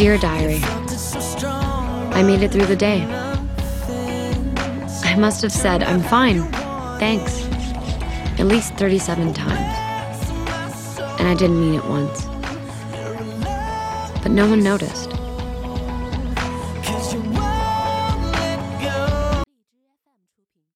Dear Diary, I made it through the day. I must have said, I'm fine, thanks, at least 37 times. And I didn't mean it once. But no one noticed.